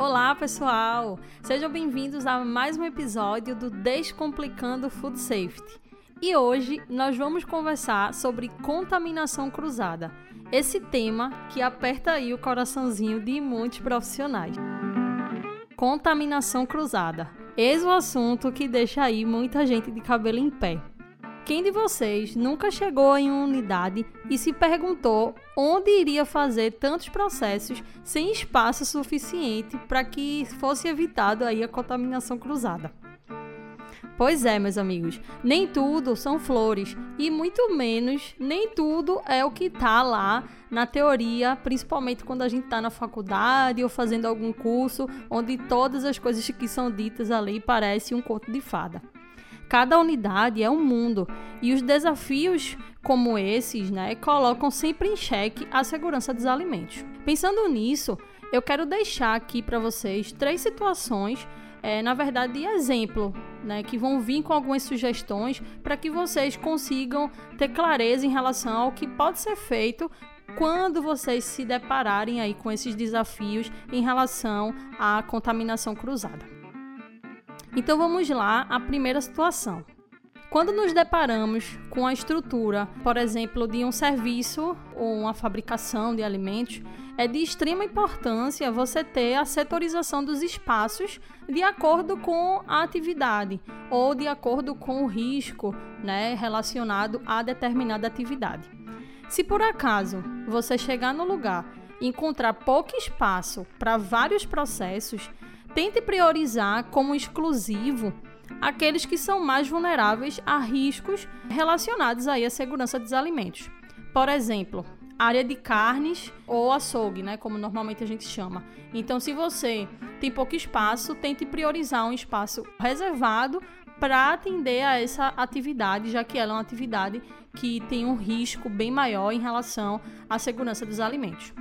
Olá, pessoal! Sejam bem-vindos a mais um episódio do Descomplicando Food Safety. E hoje nós vamos conversar sobre contaminação cruzada. Esse tema que aperta aí o coraçãozinho de muitos profissionais. Contaminação cruzada. Eis o assunto que deixa aí muita gente de cabelo em pé. Quem de vocês nunca chegou em uma unidade e se perguntou onde iria fazer tantos processos sem espaço suficiente para que fosse evitado aí a contaminação cruzada? Pois é, meus amigos, nem tudo são flores e muito menos nem tudo é o que está lá na teoria, principalmente quando a gente está na faculdade ou fazendo algum curso onde todas as coisas que são ditas ali parecem um conto de fada. Cada unidade é um mundo e os desafios como esses, né, colocam sempre em xeque a segurança dos alimentos. Pensando nisso, eu quero deixar aqui para vocês três situações, é, na verdade, de exemplo, né, que vão vir com algumas sugestões para que vocês consigam ter clareza em relação ao que pode ser feito quando vocês se depararem aí com esses desafios em relação à contaminação cruzada. Então vamos lá, a primeira situação. Quando nos deparamos com a estrutura, por exemplo, de um serviço ou uma fabricação de alimentos, é de extrema importância você ter a setorização dos espaços de acordo com a atividade ou de acordo com o risco né, relacionado a determinada atividade. Se por acaso você chegar no lugar e encontrar pouco espaço para vários processos, Tente priorizar como exclusivo aqueles que são mais vulneráveis a riscos relacionados aí à segurança dos alimentos. Por exemplo, área de carnes ou açougue, né, como normalmente a gente chama. Então, se você tem pouco espaço, tente priorizar um espaço reservado para atender a essa atividade, já que ela é uma atividade que tem um risco bem maior em relação à segurança dos alimentos.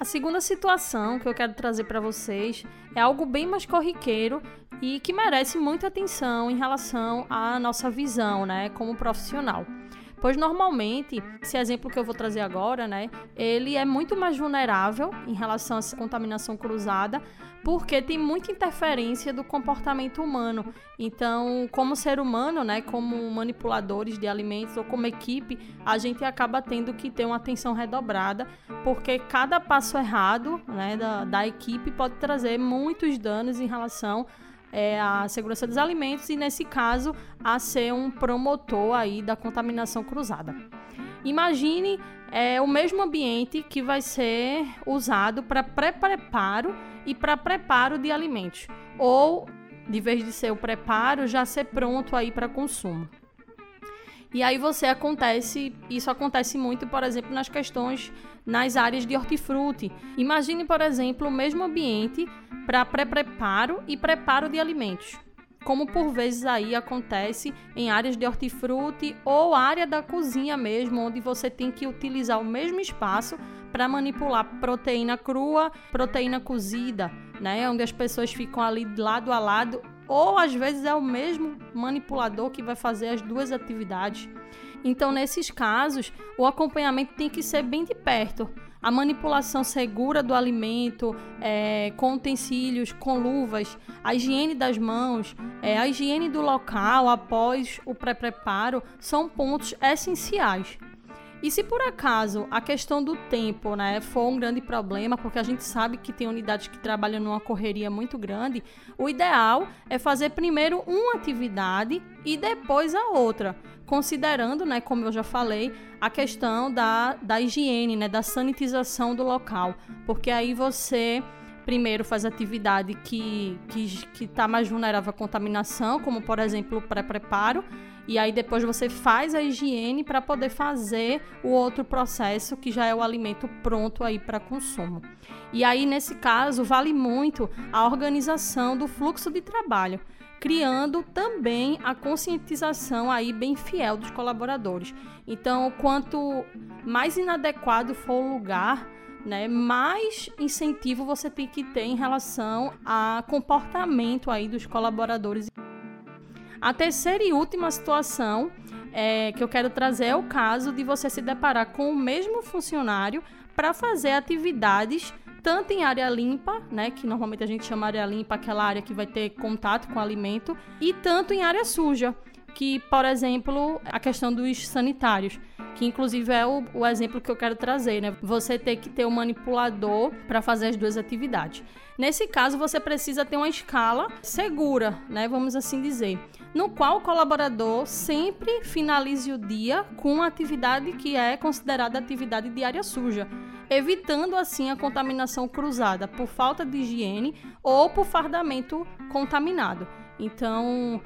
A segunda situação que eu quero trazer para vocês é algo bem mais corriqueiro e que merece muita atenção em relação à nossa visão, né, como profissional. Pois normalmente, esse exemplo que eu vou trazer agora, né, ele é muito mais vulnerável em relação à contaminação cruzada, porque tem muita interferência do comportamento humano. Então, como ser humano, né, como manipuladores de alimentos ou como equipe, a gente acaba tendo que ter uma atenção redobrada, porque cada passo errado, né, da, da equipe pode trazer muitos danos em relação é, a segurança dos alimentos e, nesse caso, a ser um promotor aí da contaminação cruzada. Imagine é, o mesmo ambiente que vai ser usado para pré-preparo e para preparo de alimentos, ou, de vez de ser o preparo, já ser pronto aí para consumo. E aí você acontece, isso acontece muito, por exemplo, nas questões nas áreas de hortifruti. Imagine, por exemplo, o mesmo ambiente para pré-preparo e preparo de alimentos. Como por vezes aí acontece em áreas de hortifruti ou área da cozinha mesmo, onde você tem que utilizar o mesmo espaço para manipular proteína crua, proteína cozida, né? Onde as pessoas ficam ali lado a lado, ou às vezes é o mesmo manipulador que vai fazer as duas atividades. Então, nesses casos, o acompanhamento tem que ser bem de perto. A manipulação segura do alimento, é, com utensílios, com luvas, a higiene das mãos, é, a higiene do local após o pré-preparo são pontos essenciais. E se por acaso a questão do tempo né, for um grande problema, porque a gente sabe que tem unidades que trabalham numa correria muito grande, o ideal é fazer primeiro uma atividade e depois a outra, considerando, né, como eu já falei, a questão da, da higiene, né, da sanitização do local, porque aí você primeiro faz atividade que está que, que tá mais vulnerável à contaminação, como por exemplo o pré-preparo, e aí depois você faz a higiene para poder fazer o outro processo que já é o alimento pronto aí para consumo. E aí nesse caso vale muito a organização do fluxo de trabalho, criando também a conscientização aí bem fiel dos colaboradores. Então, quanto mais inadequado for o lugar, né, mais incentivo você tem que ter em relação a comportamento aí dos colaboradores. A terceira e última situação é, que eu quero trazer é o caso de você se deparar com o mesmo funcionário para fazer atividades tanto em área limpa, né, que normalmente a gente chama área limpa aquela área que vai ter contato com o alimento, e tanto em área suja, que, por exemplo, a questão dos sanitários, que inclusive é o, o exemplo que eu quero trazer, né? Você ter que ter um manipulador para fazer as duas atividades. Nesse caso, você precisa ter uma escala segura, né? Vamos assim dizer, no qual o colaborador sempre finalize o dia com uma atividade que é considerada atividade diária suja, evitando assim a contaminação cruzada por falta de higiene ou por fardamento contaminado. Então,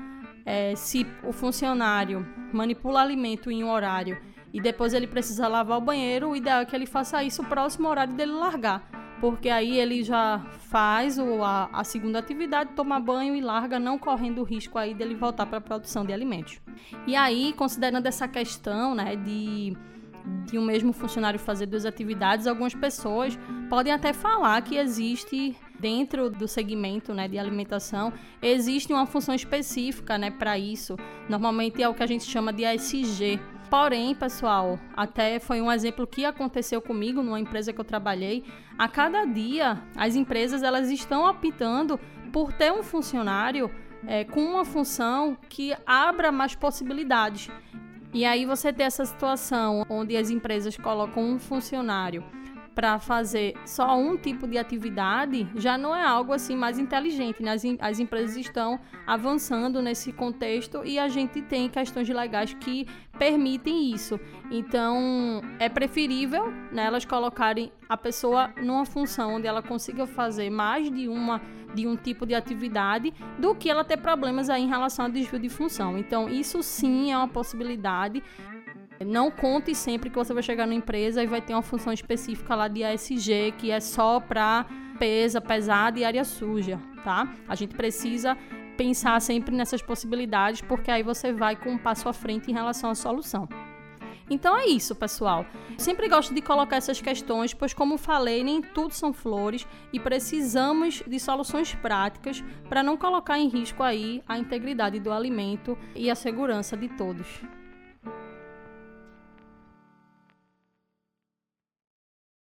é, se o funcionário manipula alimento em um horário e depois ele precisa lavar o banheiro, o ideal é que ele faça isso próximo ao horário dele largar. Porque aí ele já faz a, a segunda atividade, toma banho e larga, não correndo o risco aí dele voltar para a produção de alimentos. E aí, considerando essa questão né, de de um mesmo funcionário fazer duas atividades, algumas pessoas podem até falar que existe dentro do segmento né, de alimentação, existe uma função específica né, para isso. Normalmente é o que a gente chama de ASG. Porém, pessoal, até foi um exemplo que aconteceu comigo numa empresa que eu trabalhei. A cada dia, as empresas elas estão optando por ter um funcionário é, com uma função que abra mais possibilidades. E aí você tem essa situação onde as empresas colocam um funcionário para fazer só um tipo de atividade já não é algo assim mais inteligente. Né? As, as empresas estão avançando nesse contexto e a gente tem questões legais que permitem isso. Então é preferível né, elas colocarem a pessoa numa função onde ela consiga fazer mais de uma de um tipo de atividade do que ela ter problemas aí em relação ao desvio de função. Então isso sim é uma possibilidade. Não conte sempre que você vai chegar na empresa e vai ter uma função específica lá de ASG, que é só para pesa, pesada e área suja, tá? A gente precisa pensar sempre nessas possibilidades, porque aí você vai com um passo à frente em relação à solução. Então é isso, pessoal. Sempre gosto de colocar essas questões, pois, como falei, nem tudo são flores e precisamos de soluções práticas para não colocar em risco aí a integridade do alimento e a segurança de todos.